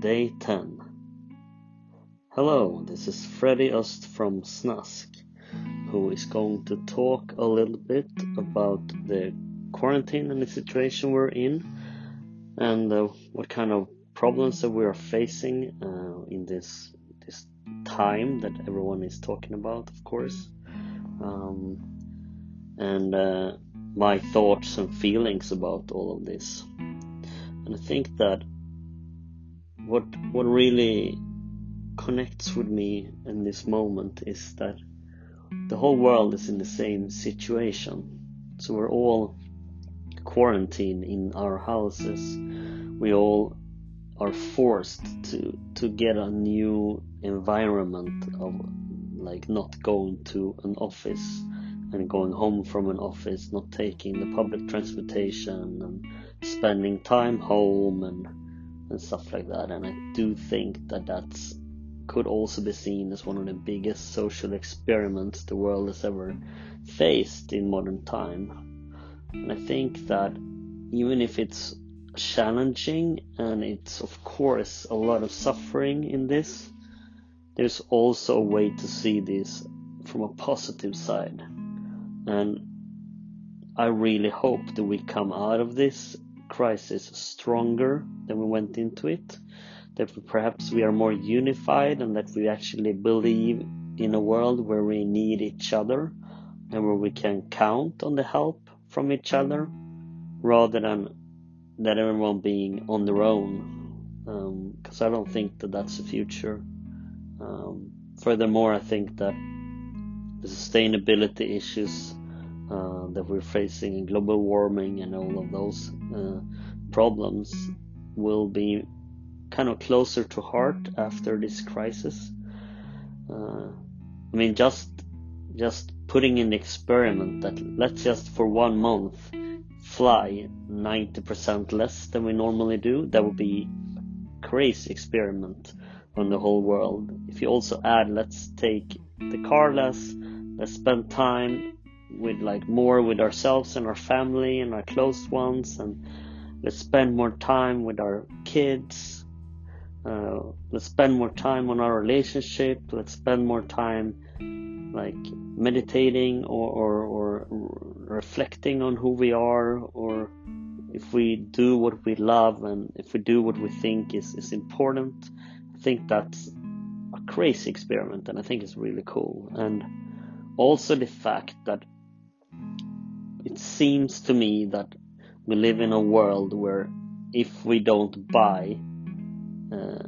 Day 10. Hello, this is Freddy Öst from Snask, who is going to talk a little bit about the quarantine and the situation we're in, and uh, what kind of problems that we are facing uh, in this this time that everyone is talking about, of course, um, and uh, my thoughts and feelings about all of this. And I think that what what really connects with me in this moment is that the whole world is in the same situation. So we're all quarantined in our houses. We all are forced to to get a new environment of like not going to an office and going home from an office, not taking the public transportation and spending time home and and stuff like that. And I do think that that's could also be seen as one of the biggest social experiments the world has ever faced in modern time. And I think that even if it's challenging and it's of course a lot of suffering in this, there's also a way to see this from a positive side. And I really hope that we come out of this crisis stronger than we went into it. That perhaps we are more unified and that we actually believe in a world where we need each other and where we can count on the help from each other rather than that everyone being on their own. Because um, I don't think that that's the future. Um, furthermore, I think that the sustainability issues uh, that we're facing in global warming and all of those uh, problems will be kind of closer to heart after this crisis. Uh, I mean, just just putting in the experiment that let's just for one month fly 90% less than we normally do. That would be crazy experiment on the whole world. If you also add, let's take the car less, let's spend time with like more with ourselves and our family and our close ones and let's spend more time with our kids. Uh, let's spend more time on our relationship. Let's spend more time like meditating or, or, or reflecting on who we are or if we do what we love and if we do what we think is, is important. I think that's a crazy experiment and i think it's really cool. And also the fact that it seems to me that we live in a world where if we don't buy, uh,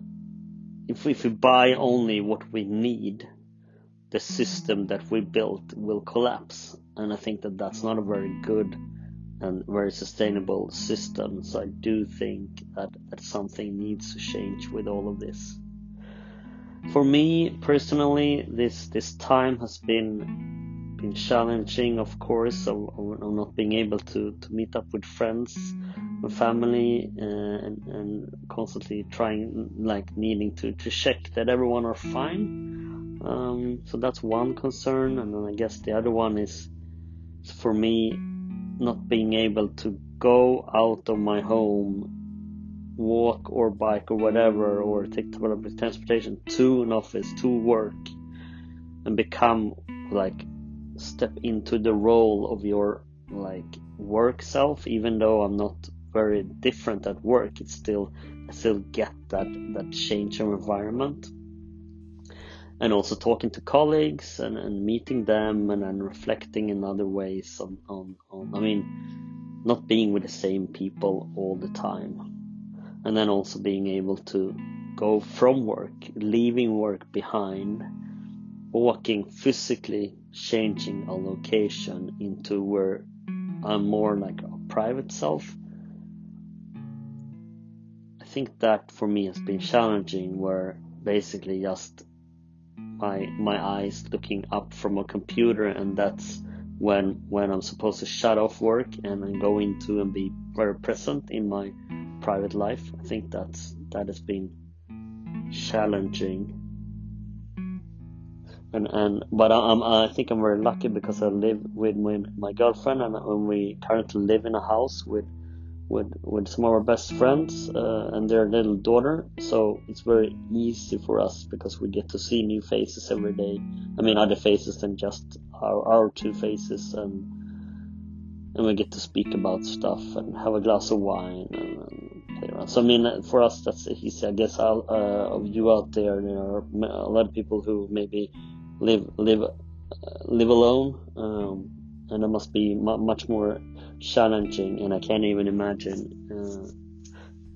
if, we, if we buy only what we need, the system that we built will collapse. And I think that that's not a very good and very sustainable system. So I do think that, that something needs to change with all of this. For me personally, this this time has been been challenging, of course, of, not being able to, to meet up with friends and family uh, and, and constantly trying, like, needing to, to check that everyone are fine. Um, so that's one concern, and then I guess the other one is, is for me not being able to go out of my home, walk or bike or whatever, or take public transportation to an office to work, and become like step into the role of your like work self even though i'm not very different at work it's still i still get that that change of environment. And also talking to colleagues and, and meeting them and then reflecting in other ways on, on, on i mean not being with the same people all the time. And then also being able to go from work leaving work behind walking physically changing a location into where I'm more like a private self. I think that for me has been challenging where basically just my my eyes looking up from a computer and that's when when I'm supposed to shut off work and then go into and be very present in my private life. I think that's that has been challenging and and but I'm I think I'm very lucky because I live with my, my girlfriend and, we currently live in a house with with with some of our best friends uh, and their little daughter. So it's very easy for us because we get to see new faces every day. I mean, other faces than just our our two faces, and and we get to speak about stuff and have a glass of wine and, and. So I mean, for us that's easy. I guess uh, of you out there, there are a lot of people who maybe live live live alone. Um, and it must be much more challenging, and I can't even imagine. Uh,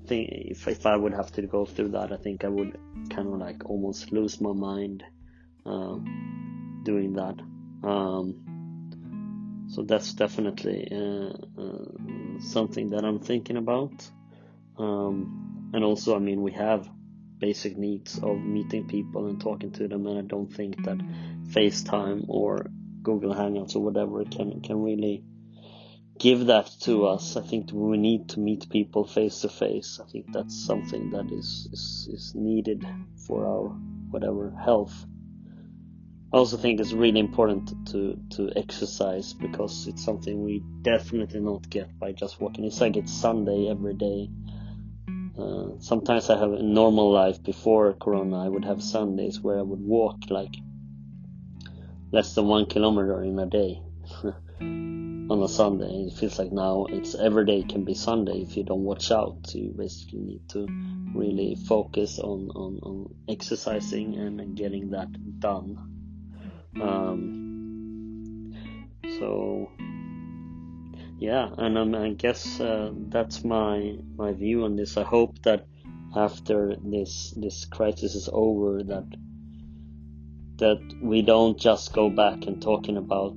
think if if I would have to go through that, I think I would kind of like almost lose my mind uh, doing that. Um, so that's definitely uh, uh, something that I'm thinking about. Um, and also, I mean, we have basic needs of meeting people and talking to them, and I don't think that FaceTime or Google Hangouts or whatever can can really give that to us. I think we need to meet people face to face. I think that's something that is, is, is needed for our whatever health. I also think it's really important to, to exercise because it's something we definitely not get by just walking. It's like it's Sunday every day. Uh, sometimes I have a normal life before Corona. I would have Sundays where I would walk like less than one kilometer in a day on a Sunday. It feels like now it's every day can be Sunday if you don't watch out. You basically need to really focus on, on, on exercising and getting that done. Um, so yeah, and um, I guess uh, that's my my view on this. I hope that after this this crisis is over, that that we don't just go back and talking about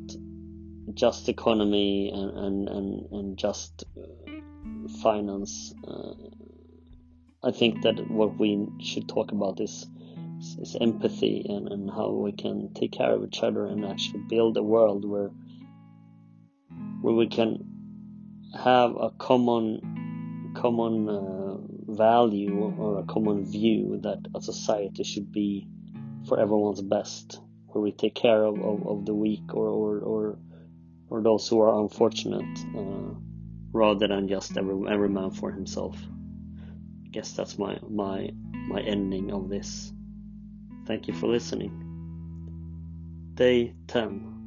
just economy and and and, and just finance. Uh, I think that what we should talk about is is empathy and, and how we can take care of each other and actually build a world where where we can have a common common uh, value or a common view that a society should be for everyone's best, where we take care of, of, of the weak or, or, or, or those who are unfortunate, uh, rather than just every, every man for himself. I guess that's my, my, my ending of this. Thank you for listening. Day 10.